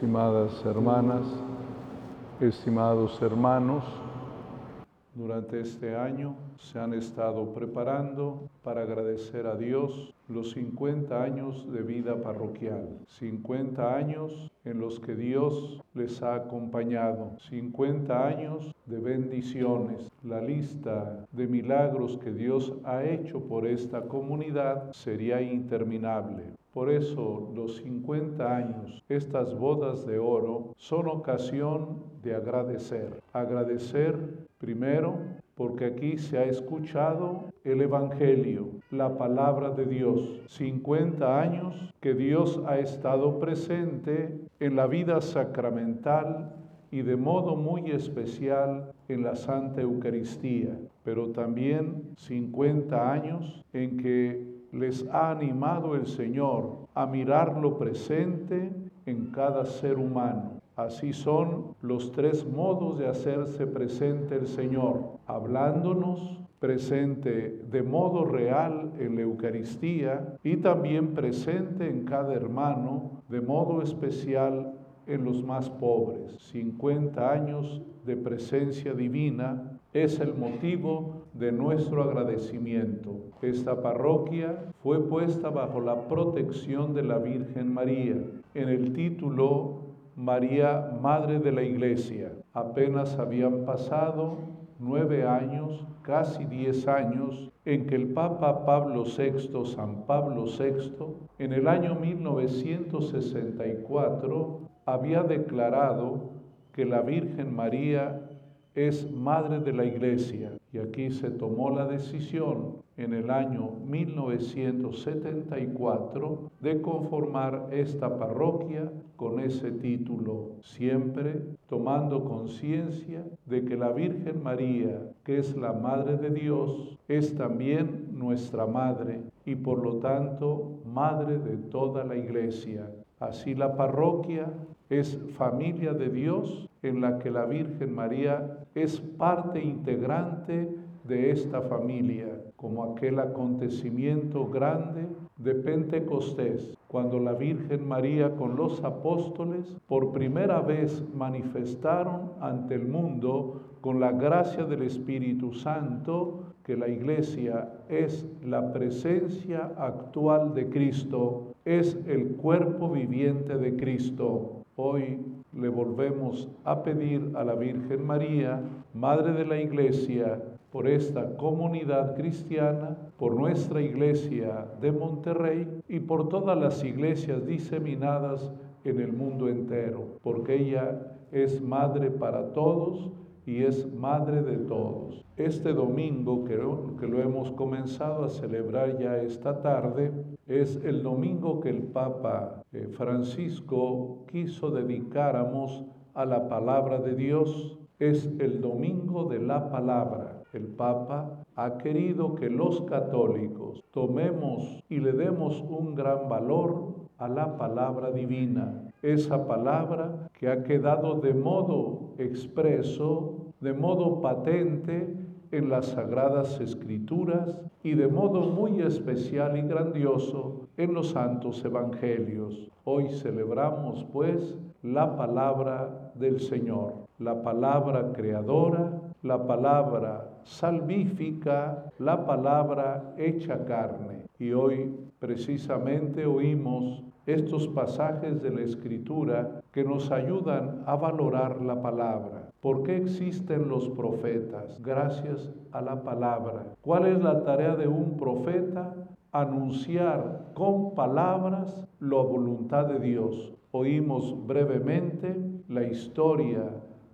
estimadas hermanas, estimados hermanos, durante este año se han estado preparando para agradecer a Dios los 50 años de vida parroquial, 50 años en los que Dios les ha acompañado, 50 años de bendiciones. La lista de milagros que Dios ha hecho por esta comunidad sería interminable. Por eso los 50 años, estas bodas de oro, son ocasión de agradecer. Agradecer primero porque aquí se ha escuchado el Evangelio, la palabra de Dios. 50 años que Dios ha estado presente en la vida sacramental y de modo muy especial en la Santa Eucaristía, pero también 50 años en que les ha animado el Señor a mirar lo presente en cada ser humano Así son los tres modos de hacerse presente el Señor, hablándonos, presente de modo real en la Eucaristía y también presente en cada hermano, de modo especial en los más pobres. 50 años de presencia divina es el motivo de nuestro agradecimiento. Esta parroquia fue puesta bajo la protección de la Virgen María. En el título María, Madre de la Iglesia. Apenas habían pasado nueve años, casi diez años, en que el Papa Pablo VI, San Pablo VI, en el año 1964, había declarado que la Virgen María es Madre de la Iglesia. Y aquí se tomó la decisión en el año 1974 de conformar esta parroquia con ese título, siempre tomando conciencia de que la Virgen María, que es la Madre de Dios, es también nuestra Madre y por lo tanto Madre de toda la Iglesia. Así la parroquia es familia de Dios en la que la Virgen María es parte integrante de esta familia, como aquel acontecimiento grande de Pentecostés, cuando la Virgen María con los apóstoles por primera vez manifestaron ante el mundo con la gracia del Espíritu Santo que la iglesia es la presencia actual de Cristo, es el cuerpo viviente de Cristo. Hoy le volvemos a pedir a la Virgen María, Madre de la Iglesia, por esta comunidad cristiana, por nuestra iglesia de Monterrey y por todas las iglesias diseminadas en el mundo entero, porque ella es madre para todos y es madre de todos. Este domingo que lo, que lo hemos comenzado a celebrar ya esta tarde es el domingo que el Papa eh, Francisco quiso dedicáramos a la palabra de Dios. Es el domingo de la palabra el Papa ha querido que los católicos tomemos y le demos un gran valor a la palabra divina, esa palabra que ha quedado de modo expreso, de modo patente en las sagradas escrituras y de modo muy especial y grandioso en los santos evangelios. Hoy celebramos pues la palabra del Señor, la palabra creadora, la palabra salvífica, la palabra hecha carne. Y hoy precisamente oímos estos pasajes de la Escritura que nos ayudan a valorar la palabra. ¿Por qué existen los profetas? Gracias a la palabra. ¿Cuál es la tarea de un profeta? Anunciar con palabras la voluntad de Dios. Oímos brevemente la historia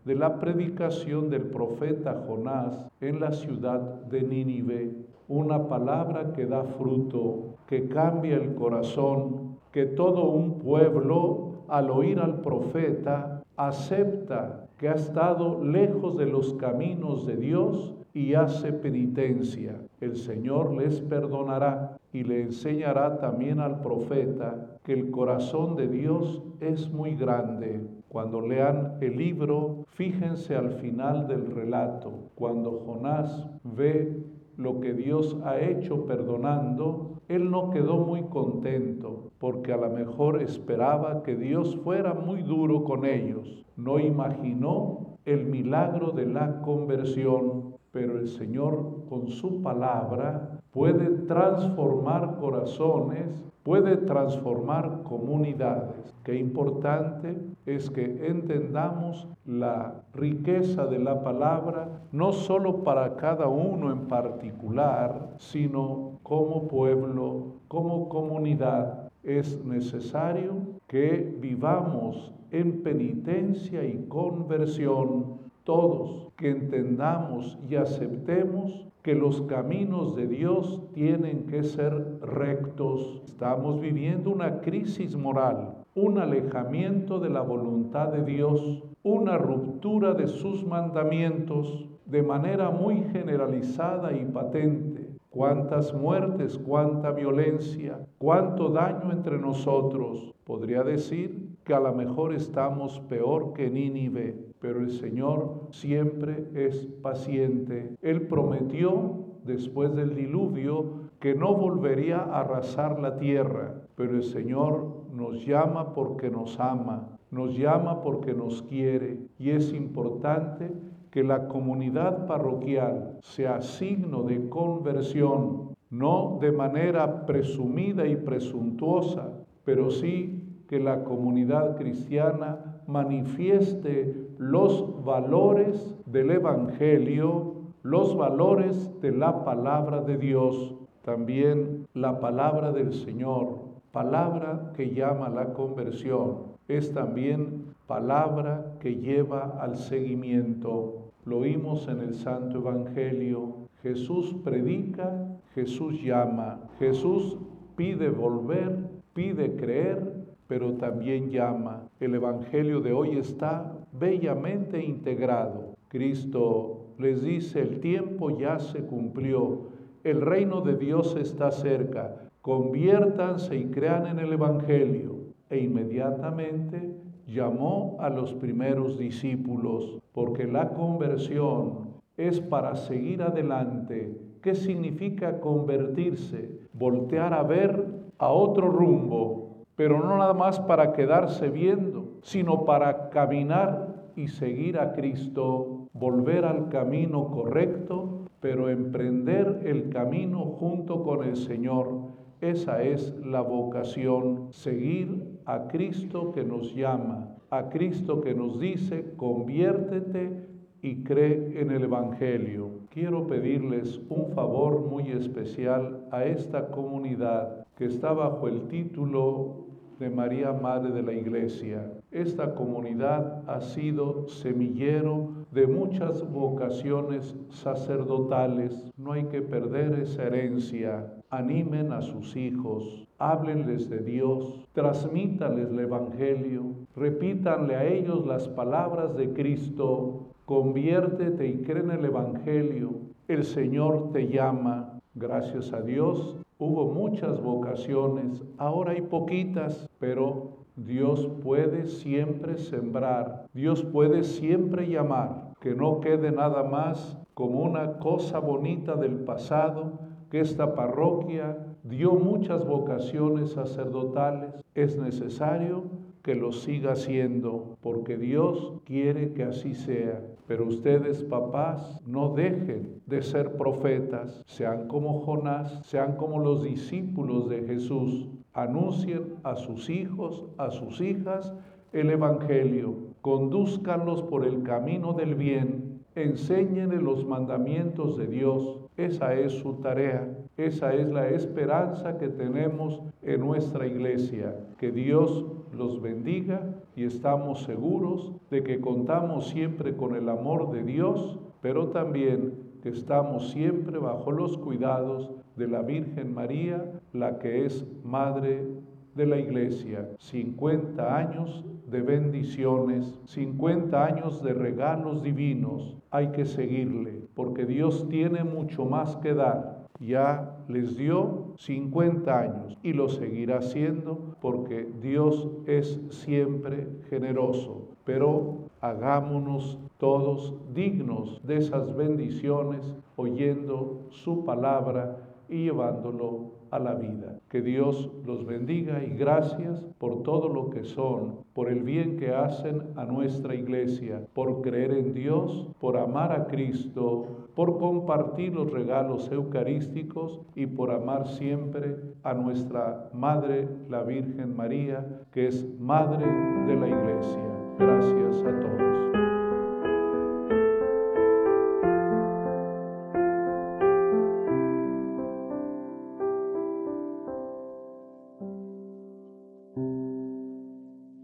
de la predicación del profeta Jonás en la ciudad de Nínive, una palabra que da fruto, que cambia el corazón, que todo un pueblo al oír al profeta acepta que ha estado lejos de los caminos de Dios y hace penitencia. El Señor les perdonará y le enseñará también al profeta que el corazón de Dios es muy grande. Cuando lean el libro, fíjense al final del relato, cuando Jonás ve lo que Dios ha hecho perdonando, él no quedó muy contento porque a lo mejor esperaba que Dios fuera muy duro con ellos. No imaginó el milagro de la conversión, pero el Señor con su palabra puede transformar corazones, puede transformar comunidades. Qué importante es que entendamos la riqueza de la palabra, no solo para cada uno en particular, sino como pueblo, como comunidad. Es necesario que vivamos en penitencia y conversión todos, que entendamos y aceptemos que los caminos de Dios tienen que ser rectos. Estamos viviendo una crisis moral, un alejamiento de la voluntad de Dios, una ruptura de sus mandamientos de manera muy generalizada y patente. Cuántas muertes, cuánta violencia, cuánto daño entre nosotros. Podría decir que a lo mejor estamos peor que Nínive, pero el Señor siempre es paciente. Él prometió después del diluvio que no volvería a arrasar la tierra, pero el Señor nos llama porque nos ama, nos llama porque nos quiere y es importante que la comunidad parroquial sea signo de conversión, no de manera presumida y presuntuosa, pero sí que la comunidad cristiana manifieste los valores del Evangelio, los valores de la palabra de Dios, también la palabra del Señor, palabra que llama a la conversión, es también palabra que lleva al seguimiento. Lo oímos en el Santo Evangelio. Jesús predica, Jesús llama, Jesús pide volver, pide creer pero también llama. El Evangelio de hoy está bellamente integrado. Cristo les dice, el tiempo ya se cumplió, el reino de Dios está cerca, conviértanse y crean en el Evangelio. E inmediatamente llamó a los primeros discípulos, porque la conversión es para seguir adelante. ¿Qué significa convertirse? Voltear a ver a otro rumbo, pero no nada más para quedarse viendo, sino para caminar y seguir a Cristo, volver al camino correcto, pero emprender el camino junto con el Señor. Esa es la vocación, seguir a Cristo que nos llama, a Cristo que nos dice, conviértete y cree en el Evangelio. Quiero pedirles un favor muy especial a esta comunidad que está bajo el título de María Madre de la Iglesia. Esta comunidad ha sido semillero de muchas vocaciones sacerdotales. No hay que perder esa herencia. Animen a sus hijos, háblenles de Dios, transmítanles el Evangelio, repítanle a ellos las palabras de Cristo. Conviértete y cree en el Evangelio. El Señor te llama. Gracias a Dios Hubo muchas vocaciones, ahora hay poquitas, pero Dios puede siempre sembrar, Dios puede siempre llamar, que no quede nada más como una cosa bonita del pasado, que esta parroquia dio muchas vocaciones sacerdotales. Es necesario que lo siga haciendo, porque Dios quiere que así sea. Pero ustedes, papás, no dejen de ser profetas, sean como Jonás, sean como los discípulos de Jesús, anuncien a sus hijos, a sus hijas, el Evangelio, conduzcanlos por el camino del bien, enséñenle los mandamientos de Dios. Esa es su tarea, esa es la esperanza que tenemos en nuestra iglesia. Que Dios los bendiga y estamos seguros de que contamos siempre con el amor de Dios, pero también que estamos siempre bajo los cuidados de la Virgen María, la que es Madre de la Iglesia. 50 años de bendiciones, 50 años de regalos divinos. Hay que seguirle, porque Dios tiene mucho más que dar ya les dio 50 años y lo seguirá haciendo porque Dios es siempre generoso. Pero Hagámonos todos dignos de esas bendiciones, oyendo su palabra y llevándolo la vida. Que Dios los bendiga y gracias por todo lo que son, por el bien que hacen a nuestra iglesia, por creer en Dios, por amar a Cristo, por compartir los regalos eucarísticos y por amar siempre a nuestra Madre, la Virgen María, que es Madre de la Iglesia. Gracias a todos.